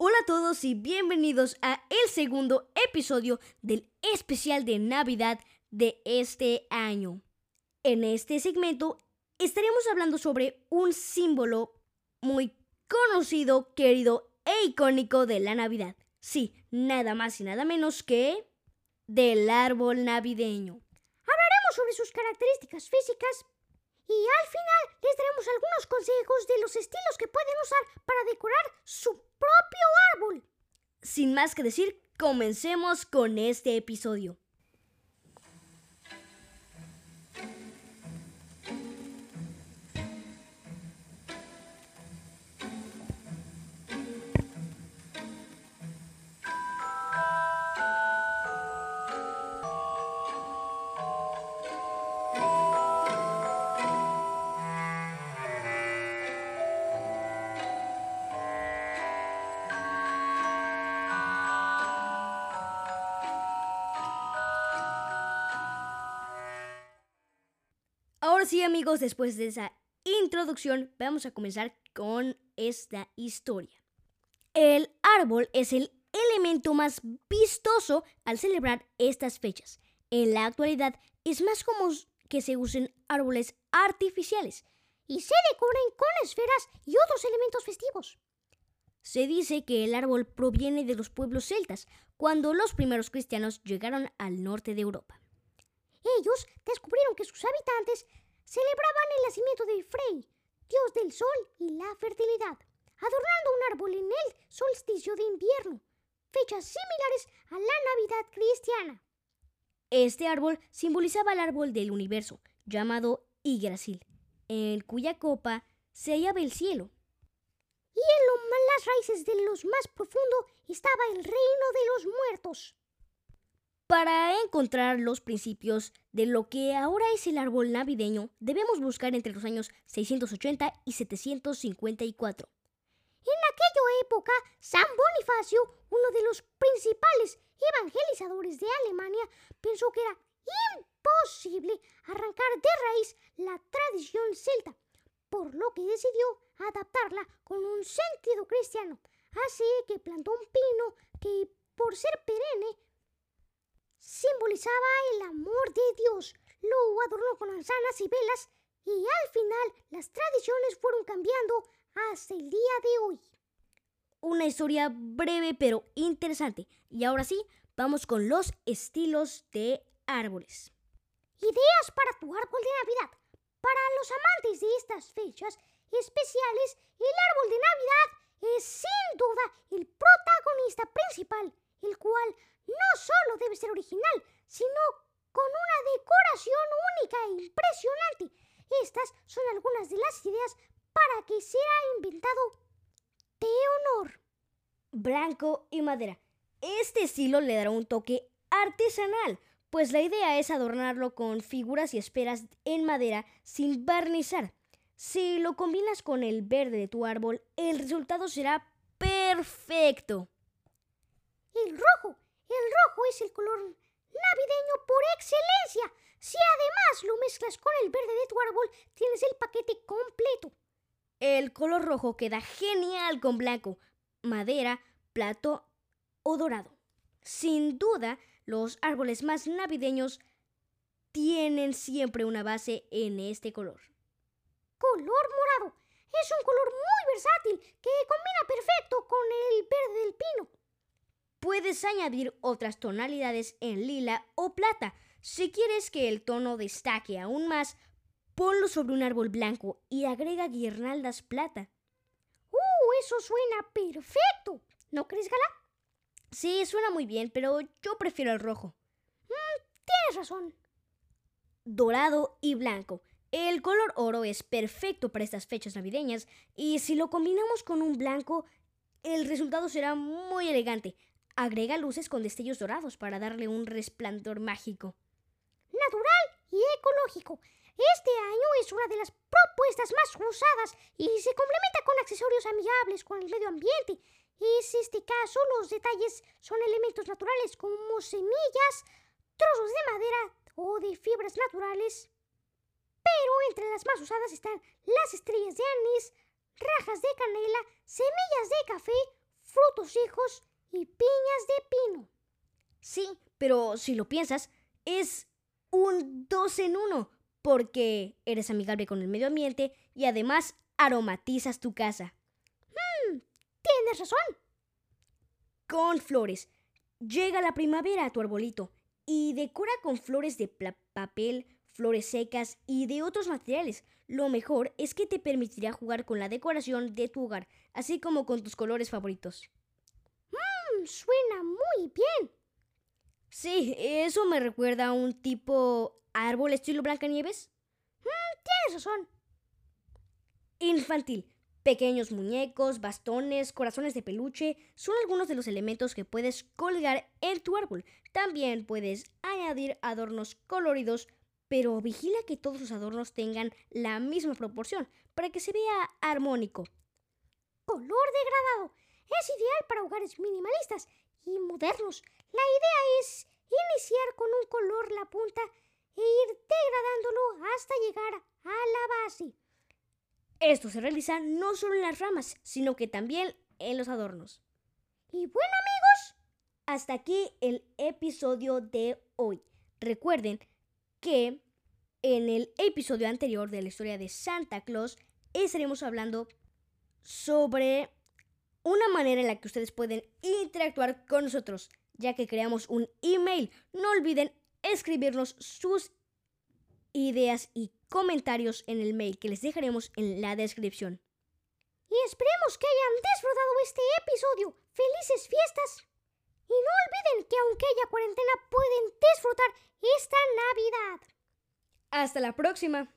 Hola a todos y bienvenidos a el segundo episodio del especial de Navidad de este año. En este segmento estaremos hablando sobre un símbolo muy conocido, querido e icónico de la Navidad. Sí, nada más y nada menos que del árbol navideño. Hablaremos sobre sus características físicas y al final les daremos algunos consejos de los estilos que pueden usar para decorar su propio árbol. Sin más que decir, comencemos con este episodio. Sí amigos, después de esa introducción, vamos a comenzar con esta historia. El árbol es el elemento más vistoso al celebrar estas fechas. En la actualidad es más común que se usen árboles artificiales y se decoren con esferas y otros elementos festivos. Se dice que el árbol proviene de los pueblos celtas, cuando los primeros cristianos llegaron al norte de Europa. Ellos descubrieron que sus habitantes celebraban el nacimiento de Frey, dios del sol y la fertilidad, adornando un árbol en el solsticio de invierno, fechas similares a la Navidad cristiana. Este árbol simbolizaba el árbol del universo, llamado Yggdrasil, en cuya copa se hallaba el cielo. Y en las raíces de los más profundo estaba el reino de los muertos. Para encontrar los principios de lo que ahora es el árbol navideño, debemos buscar entre los años 680 y 754. En aquella época, San Bonifacio, uno de los principales evangelizadores de Alemania, pensó que era imposible arrancar de raíz la tradición celta, por lo que decidió adaptarla con un sentido cristiano. Así que plantó un pino que, por ser perenne, simbolizaba el amor de Dios. Lo adornó con manzanas y velas y al final las tradiciones fueron cambiando hasta el día de hoy. Una historia breve pero interesante. Y ahora sí, vamos con los estilos de árboles. Ideas para tu árbol de Navidad. Para los amantes de estas fechas especiales, el árbol de Navidad es sin duda el protagonista principal, el cual no solo debe ser original, sino con una decoración única e impresionante. Estas son algunas de las ideas para que sea inventado de honor. Blanco y madera. Este estilo le dará un toque artesanal, pues la idea es adornarlo con figuras y esferas en madera sin barnizar. Si lo combinas con el verde de tu árbol, el resultado será perfecto. El rojo. El rojo es el color navideño por excelencia. Si además lo mezclas con el verde de tu árbol, tienes el paquete completo. El color rojo queda genial con blanco, madera, plato o dorado. Sin duda, los árboles más navideños tienen siempre una base en este color. Color morado. Es un color muy versátil que combina perfecto con el verde del pino. Puedes añadir otras tonalidades en lila o plata. Si quieres que el tono destaque aún más, ponlo sobre un árbol blanco y agrega guirnaldas plata. ¡Uh! Eso suena perfecto. ¿No crees, Gala? Sí, suena muy bien, pero yo prefiero el rojo. Mm, tienes razón. Dorado y blanco. El color oro es perfecto para estas fechas navideñas y si lo combinamos con un blanco, el resultado será muy elegante. Agrega luces con destellos dorados para darle un resplandor mágico. Natural y ecológico. Este año es una de las propuestas más usadas y se complementa con accesorios amigables con el medio ambiente. Es este caso, los detalles son elementos naturales como semillas, trozos de madera o de fibras naturales. Pero entre las más usadas están las estrellas de anís, rajas de canela, semillas de café, frutos los hijos y piñas de pino. Sí, pero si lo piensas, es un dos en uno, porque eres amigable con el medio ambiente y además aromatizas tu casa. Hmm, tienes razón. Con flores. Llega la primavera a tu arbolito y decora con flores de papel, flores secas y de otros materiales. Lo mejor es que te permitirá jugar con la decoración de tu hogar, así como con tus colores favoritos. Mmm, suena muy bien. Sí, eso me recuerda a un tipo árbol estilo Blancanieves. Mm, tienes razón. Infantil. Pequeños muñecos, bastones, corazones de peluche son algunos de los elementos que puedes colgar en tu árbol. También puedes añadir adornos coloridos, pero vigila que todos los adornos tengan la misma proporción para que se vea armónico. Color degradado. Es ideal para hogares minimalistas y modernos. La idea es iniciar con un color la punta e ir degradándolo hasta llegar a la base. Esto se realiza no solo en las ramas, sino que también en los adornos. Y bueno amigos, hasta aquí el episodio de hoy. Recuerden que en el episodio anterior de la historia de Santa Claus estaremos hablando sobre una manera en la que ustedes pueden interactuar con nosotros, ya que creamos un email. No olviden escribirnos sus ideas y comentarios en el mail que les dejaremos en la descripción. Y esperemos que hayan disfrutado este episodio. ¡Felices fiestas! Y no olviden que aunque haya cuarentena pueden disfrutar esta Navidad. Hasta la próxima.